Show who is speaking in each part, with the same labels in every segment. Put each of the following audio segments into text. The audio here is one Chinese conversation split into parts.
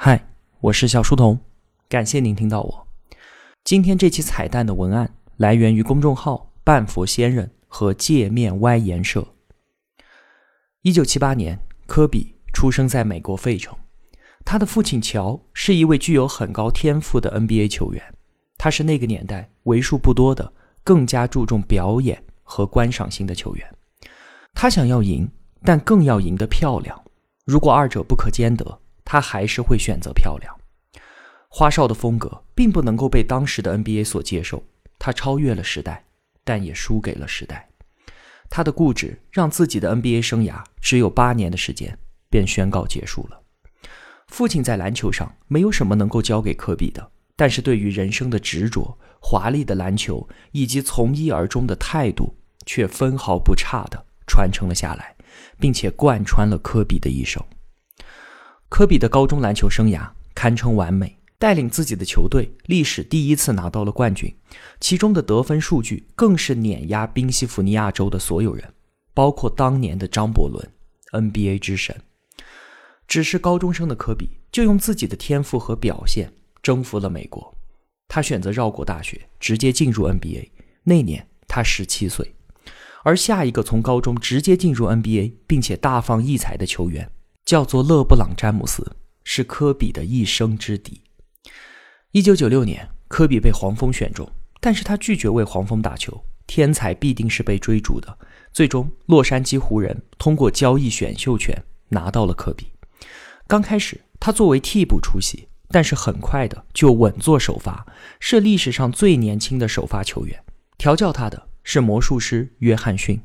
Speaker 1: 嗨，我是小书童，感谢您听到我。今天这期彩蛋的文案来源于公众号“半佛仙人”和界面歪言社。一九七八年，科比出生在美国费城，他的父亲乔是一位具有很高天赋的 NBA 球员，他是那个年代为数不多的更加注重表演和观赏性的球员。他想要赢，但更要赢得漂亮。如果二者不可兼得。他还是会选择漂亮。花哨的风格并不能够被当时的 NBA 所接受，他超越了时代，但也输给了时代。他的固执让自己的 NBA 生涯只有八年的时间便宣告结束了。父亲在篮球上没有什么能够教给科比的，但是对于人生的执着、华丽的篮球以及从一而终的态度，却分毫不差的传承了下来，并且贯穿了科比的一生。科比的高中篮球生涯堪称完美，带领自己的球队历史第一次拿到了冠军，其中的得分数据更是碾压宾夕法尼亚州的所有人，包括当年的张伯伦，NBA 之神。只是高中生的科比就用自己的天赋和表现征服了美国，他选择绕过大学，直接进入 NBA。那年他十七岁，而下一个从高中直接进入 NBA 并且大放异彩的球员。叫做勒布朗·詹姆斯，是科比的一生之敌。一九九六年，科比被黄蜂选中，但是他拒绝为黄蜂打球。天才必定是被追逐的。最终，洛杉矶湖人通过交易选秀权拿到了科比。刚开始，他作为替补出席，但是很快的就稳坐首发，是历史上最年轻的首发球员。调教他的是魔术师约翰逊。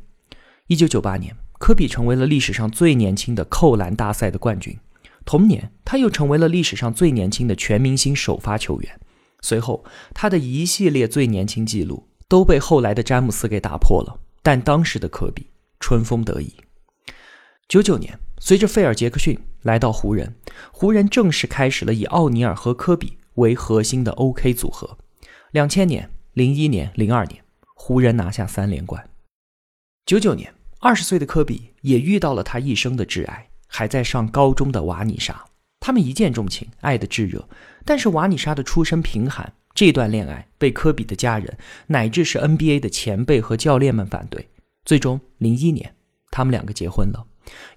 Speaker 1: 一九九八年。科比成为了历史上最年轻的扣篮大赛的冠军，同年他又成为了历史上最年轻的全明星首发球员。随后，他的一系列最年轻纪录都被后来的詹姆斯给打破了，但当时的科比春风得意。九九年，随着费尔杰克逊来到湖人，湖人正式开始了以奥尼尔和科比为核心的 OK 组合。两千年、零一年、零二年，湖人拿下三连冠。九九年。二十岁的科比也遇到了他一生的挚爱，还在上高中的瓦妮莎。他们一见钟情，爱的炙热。但是瓦妮莎的出身贫寒，这段恋爱被科比的家人乃至是 NBA 的前辈和教练们反对。最终，零一年，他们两个结婚了。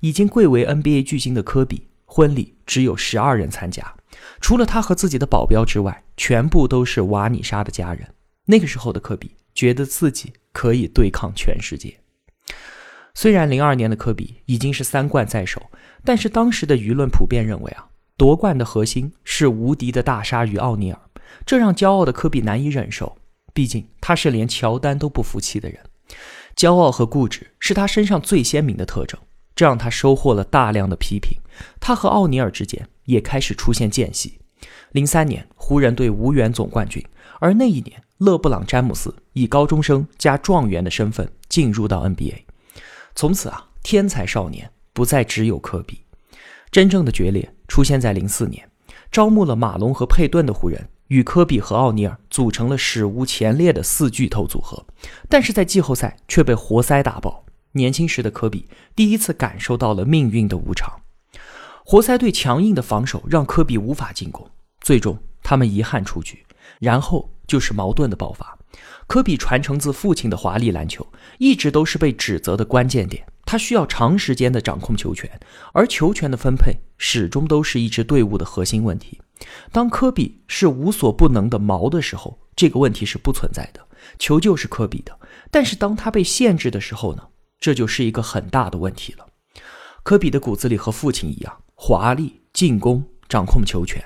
Speaker 1: 已经贵为 NBA 巨星的科比，婚礼只有十二人参加，除了他和自己的保镖之外，全部都是瓦妮莎的家人。那个时候的科比觉得自己可以对抗全世界。虽然零二年的科比已经是三冠在手，但是当时的舆论普遍认为啊，夺冠的核心是无敌的大鲨鱼奥尼尔，这让骄傲的科比难以忍受。毕竟他是连乔丹都不服气的人，骄傲和固执是他身上最鲜明的特征，这让他收获了大量的批评。他和奥尼尔之间也开始出现间隙。零三年，湖人队无缘总冠军，而那一年，勒布朗·詹姆斯以高中生加状元的身份进入到 NBA。从此啊，天才少年不再只有科比。真正的决裂出现在零四年，招募了马龙和佩顿的湖人与科比和奥尼尔组成了史无前例的四巨头组合，但是在季后赛却被活塞打爆。年轻时的科比第一次感受到了命运的无常。活塞队强硬的防守让科比无法进攻，最终他们遗憾出局。然后就是矛盾的爆发。科比传承自父亲的华丽篮球，一直都是被指责的关键点。他需要长时间的掌控球权，而球权的分配始终都是一支队伍的核心问题。当科比是无所不能的矛的时候，这个问题是不存在的，球就是科比的。但是当他被限制的时候呢？这就是一个很大的问题了。科比的骨子里和父亲一样，华丽进攻，掌控球权。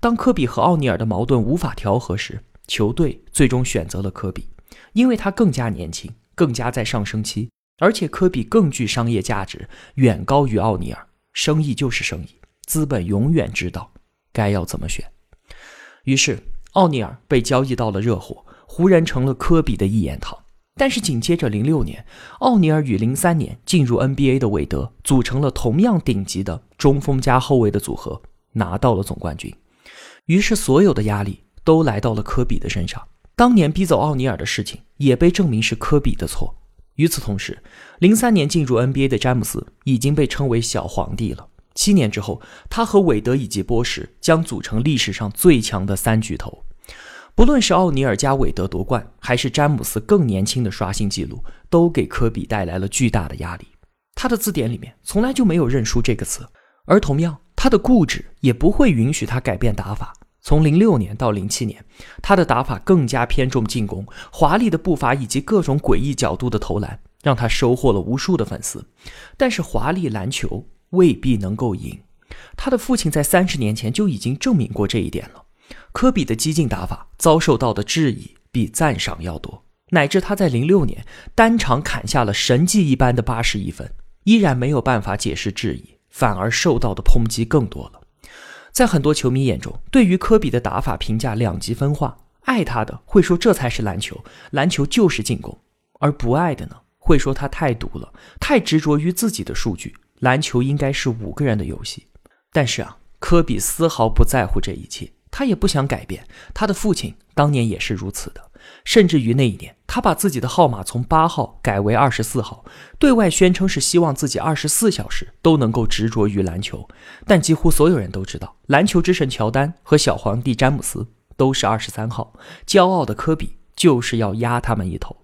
Speaker 1: 当科比和奥尼尔的矛盾无法调和时，球队最终选择了科比，因为他更加年轻，更加在上升期，而且科比更具商业价值，远高于奥尼尔。生意就是生意，资本永远知道该要怎么选。于是，奥尼尔被交易到了热火，湖人成了科比的一言堂。但是紧接着，零六年，奥尼尔与零三年进入 NBA 的韦德组成了同样顶级的中锋加后卫的组合，拿到了总冠军。于是，所有的压力。都来到了科比的身上。当年逼走奥尼尔的事情也被证明是科比的错。与此同时，零三年进入 NBA 的詹姆斯已经被称为小皇帝了。七年之后，他和韦德以及波什将组成历史上最强的三巨头。不论是奥尼尔加韦德夺冠，还是詹姆斯更年轻的刷新纪录，都给科比带来了巨大的压力。他的字典里面从来就没有认输这个词，而同样，他的固执也不会允许他改变打法。从零六年到零七年，他的打法更加偏重进攻，华丽的步伐以及各种诡异角度的投篮，让他收获了无数的粉丝。但是，华丽篮球未必能够赢。他的父亲在三十年前就已经证明过这一点了。科比的激进打法遭受到的质疑比赞赏要多，乃至他在零六年单场砍下了神迹一般的八十一分，依然没有办法解释质疑，反而受到的抨击更多了。在很多球迷眼中，对于科比的打法评价两极分化，爱他的会说这才是篮球，篮球就是进攻；而不爱的呢，会说他太毒了，太执着于自己的数据，篮球应该是五个人的游戏。但是啊，科比丝毫不在乎这一切。他也不想改变，他的父亲当年也是如此的，甚至于那一年，他把自己的号码从八号改为二十四号，对外宣称是希望自己二十四小时都能够执着于篮球。但几乎所有人都知道，篮球之神乔丹和小皇帝詹姆斯都是二十三号，骄傲的科比就是要压他们一头。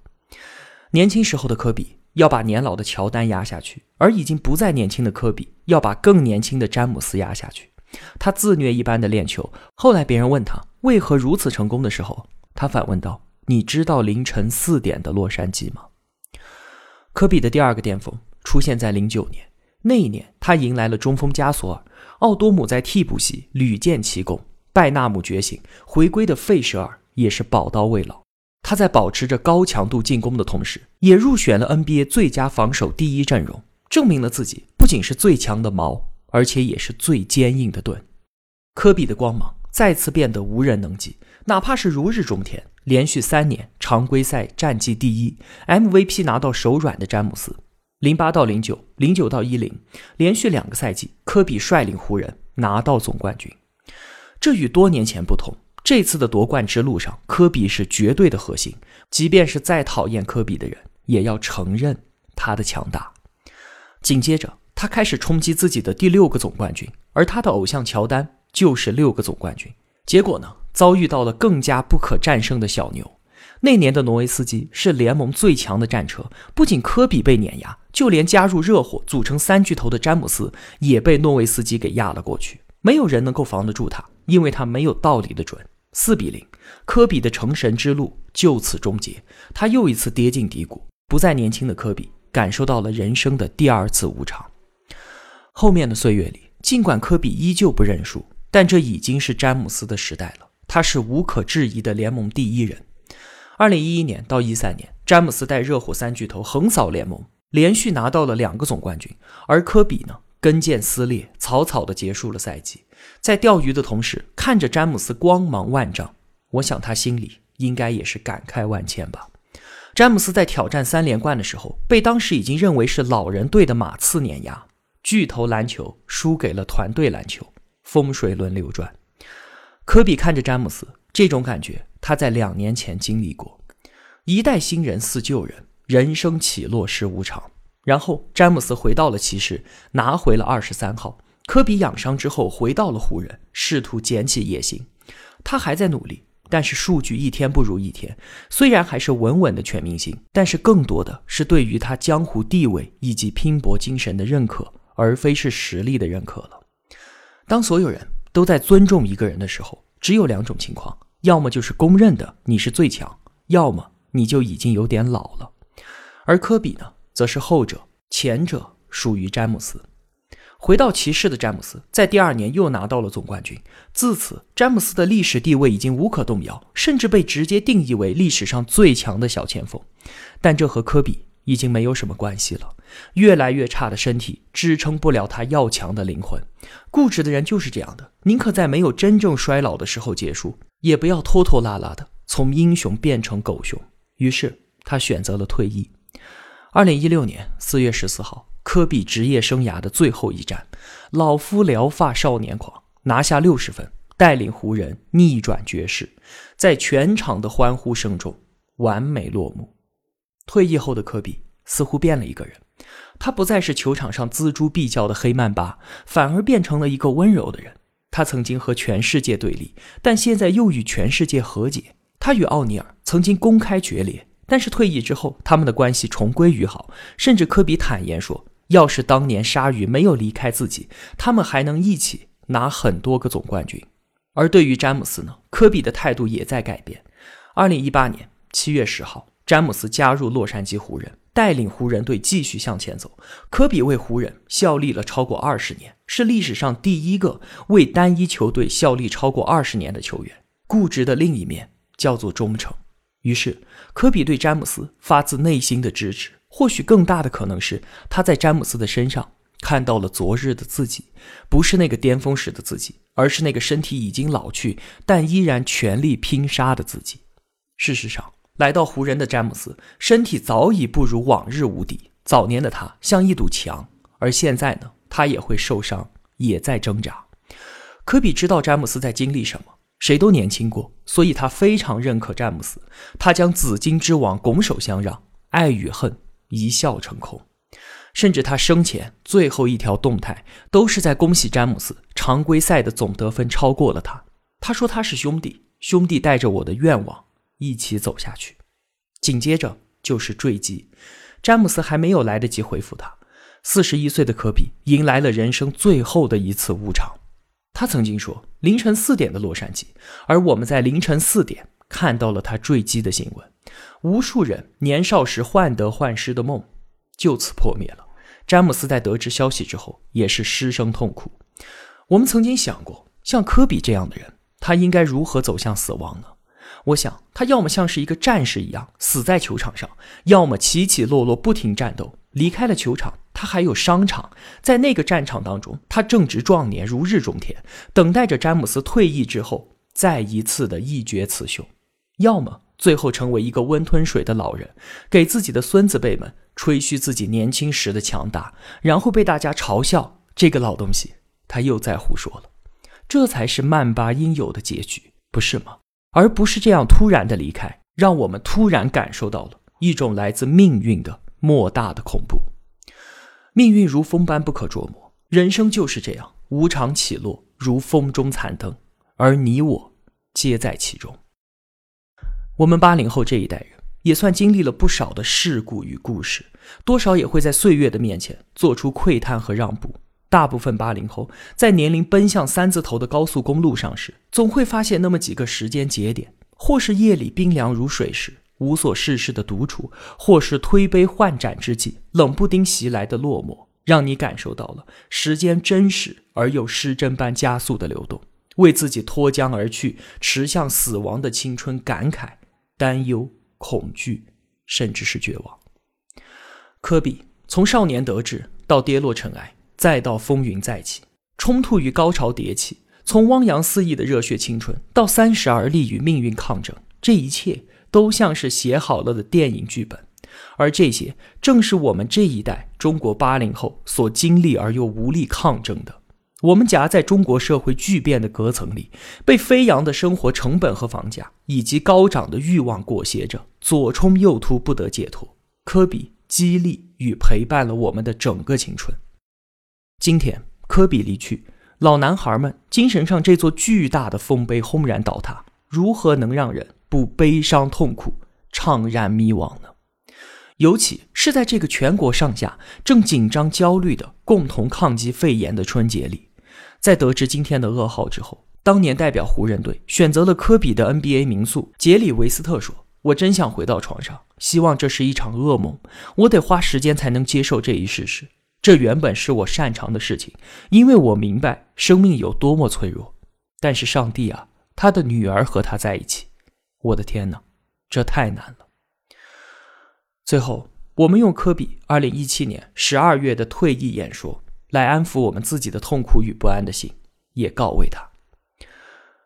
Speaker 1: 年轻时候的科比要把年老的乔丹压下去，而已经不再年轻的科比要把更年轻的詹姆斯压下去。他自虐一般的练球。后来别人问他为何如此成功的时候，他反问道：“你知道凌晨四点的洛杉矶吗？”科比的第二个巅峰出现在零九年，那一年他迎来了中锋加索尔、奥多姆在替补席屡建奇功，拜纳姆觉醒回归的费舍尔也是宝刀未老。他在保持着高强度进攻的同时，也入选了 NBA 最佳防守第一阵容，证明了自己不仅是最强的矛。而且也是最坚硬的盾。科比的光芒再次变得无人能及，哪怕是如日中天，连续三年常规赛战绩第一，MVP 拿到手软的詹姆斯，零八到零九，零九到一零，连续两个赛季，科比率领湖人拿到总冠军。这与多年前不同，这次的夺冠之路上，科比是绝对的核心。即便是再讨厌科比的人，也要承认他的强大。紧接着。他开始冲击自己的第六个总冠军，而他的偶像乔丹就是六个总冠军。结果呢，遭遇到了更加不可战胜的小牛。那年的诺维斯基是联盟最强的战车，不仅科比被碾压，就连加入热火组成三巨头的詹姆斯也被诺维斯基给压了过去。没有人能够防得住他，因为他没有道理的准。四比零，科比的成神之路就此终结，他又一次跌进低谷。不再年轻的科比感受到了人生的第二次无常。后面的岁月里，尽管科比依旧不认输，但这已经是詹姆斯的时代了。他是无可置疑的联盟第一人。二零一一年到一三年，詹姆斯带热火三巨头横扫联盟，连续拿到了两个总冠军。而科比呢，跟腱撕裂，草草的结束了赛季。在钓鱼的同时，看着詹姆斯光芒万丈，我想他心里应该也是感慨万千吧。詹姆斯在挑战三连冠的时候，被当时已经认为是老人队的马刺碾压。巨头篮球输给了团队篮球，风水轮流转。科比看着詹姆斯，这种感觉他在两年前经历过。一代新人似旧人，人生起落是无常。然后詹姆斯回到了骑士，拿回了二十三号。科比养伤之后回到了湖人，试图捡起野心。他还在努力，但是数据一天不如一天。虽然还是稳稳的全明星，但是更多的是对于他江湖地位以及拼搏精神的认可。而非是实力的认可了。当所有人都在尊重一个人的时候，只有两种情况：要么就是公认的你是最强，要么你就已经有点老了。而科比呢，则是后者，前者属于詹姆斯。回到骑士的詹姆斯，在第二年又拿到了总冠军。自此，詹姆斯的历史地位已经无可动摇，甚至被直接定义为历史上最强的小前锋。但这和科比。已经没有什么关系了。越来越差的身体支撑不了他要强的灵魂。固执的人就是这样的，宁可在没有真正衰老的时候结束，也不要拖拖拉拉的从英雄变成狗熊。于是他选择了退役。二零一六年四月十四号，科比职业生涯的最后一战，老夫聊发少年狂，拿下六十分，带领湖人逆转爵士，在全场的欢呼声中完美落幕。退役后的科比似乎变了一个人，他不再是球场上锱铢必较的黑曼巴，反而变成了一个温柔的人。他曾经和全世界对立，但现在又与全世界和解。他与奥尼尔曾经公开决裂，但是退役之后，他们的关系重归于好。甚至科比坦言说：“要是当年鲨鱼没有离开自己，他们还能一起拿很多个总冠军。”而对于詹姆斯呢，科比的态度也在改变。二零一八年七月十号，詹姆斯加入洛杉矶湖人。带领湖人队继续向前走。科比为湖人效力了超过二十年，是历史上第一个为单一球队效力超过二十年的球员。固执的另一面叫做忠诚。于是，科比对詹姆斯发自内心的支持。或许更大的可能是他在詹姆斯的身上看到了昨日的自己，不是那个巅峰时的自己，而是那个身体已经老去但依然全力拼杀的自己。事实上。来到湖人的詹姆斯，身体早已不如往日无敌。早年的他像一堵墙，而现在呢，他也会受伤，也在挣扎。科比知道詹姆斯在经历什么，谁都年轻过，所以他非常认可詹姆斯。他将紫金之王拱手相让，爱与恨一笑成空。甚至他生前最后一条动态都是在恭喜詹姆斯常规赛的总得分超过了他。他说他是兄弟，兄弟带着我的愿望。一起走下去，紧接着就是坠机。詹姆斯还没有来得及回复他，四十一岁的科比迎来了人生最后的一次无常。他曾经说凌晨四点的洛杉矶，而我们在凌晨四点看到了他坠机的新闻。无数人年少时患得患失的梦就此破灭了。詹姆斯在得知消息之后也是失声痛哭。我们曾经想过，像科比这样的人，他应该如何走向死亡呢？我想，他要么像是一个战士一样死在球场上，要么起起落落不停战斗。离开了球场，他还有商场，在那个战场当中，他正值壮年，如日中天，等待着詹姆斯退役之后再一次的一决雌雄。要么最后成为一个温吞水的老人，给自己的孙子辈们吹嘘自己年轻时的强大，然后被大家嘲笑这个老东西，他又在胡说了。这才是曼巴应有的结局，不是吗？而不是这样突然的离开，让我们突然感受到了一种来自命运的莫大的恐怖。命运如风般不可捉摸，人生就是这样无常起落，如风中残灯，而你我皆在其中。我们八零后这一代人也算经历了不少的事故与故事，多少也会在岁月的面前做出窥探和让步。大部分八零后在年龄奔向三字头的高速公路上时，总会发现那么几个时间节点：或是夜里冰凉如水时无所事事的独处，或是推杯换盏之际冷不丁袭来的落寞，让你感受到了时间真实而又失真般加速的流动，为自己脱缰而去、驰向死亡的青春感慨、担忧、恐惧，甚至是绝望。科比从少年得志到跌落尘埃。再到风云再起，冲突与高潮迭起，从汪洋肆意的热血青春到三十而立与命运抗争，这一切都像是写好了的电影剧本，而这些正是我们这一代中国八零后所经历而又无力抗争的。我们夹在中国社会巨变的隔层里，被飞扬的生活成本和房价以及高涨的欲望裹挟着，左冲右突，不得解脱。科比激励与陪伴了我们的整个青春。今天科比离去，老男孩们精神上这座巨大的丰碑轰然倒塌，如何能让人不悲伤痛苦、怅然迷惘呢？尤其是在这个全国上下正紧张焦虑的共同抗击肺炎的春节里，在得知今天的噩耗之后，当年代表湖人队选择了科比的 NBA 名宿杰里维斯特说：“我真想回到床上，希望这是一场噩梦，我得花时间才能接受这一事实。”这原本是我擅长的事情，因为我明白生命有多么脆弱。但是上帝啊，他的女儿和他在一起，我的天哪，这太难了。最后，我们用科比2017年12月的退役演说来安抚我们自己的痛苦与不安的心，也告慰他：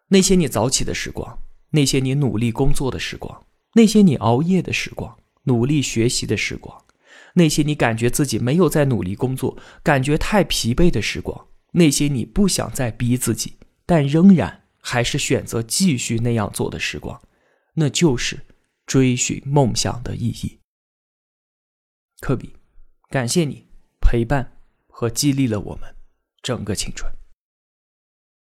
Speaker 1: 那些你早起的时光，那些你努力工作的时光，那些你熬夜的时光，努力学习的时光。那些你感觉自己没有在努力工作，感觉太疲惫的时光，那些你不想再逼自己，但仍然还是选择继续那样做的时光，那就是追寻梦想的意义。科比，感谢你陪伴和激励了我们整个青春。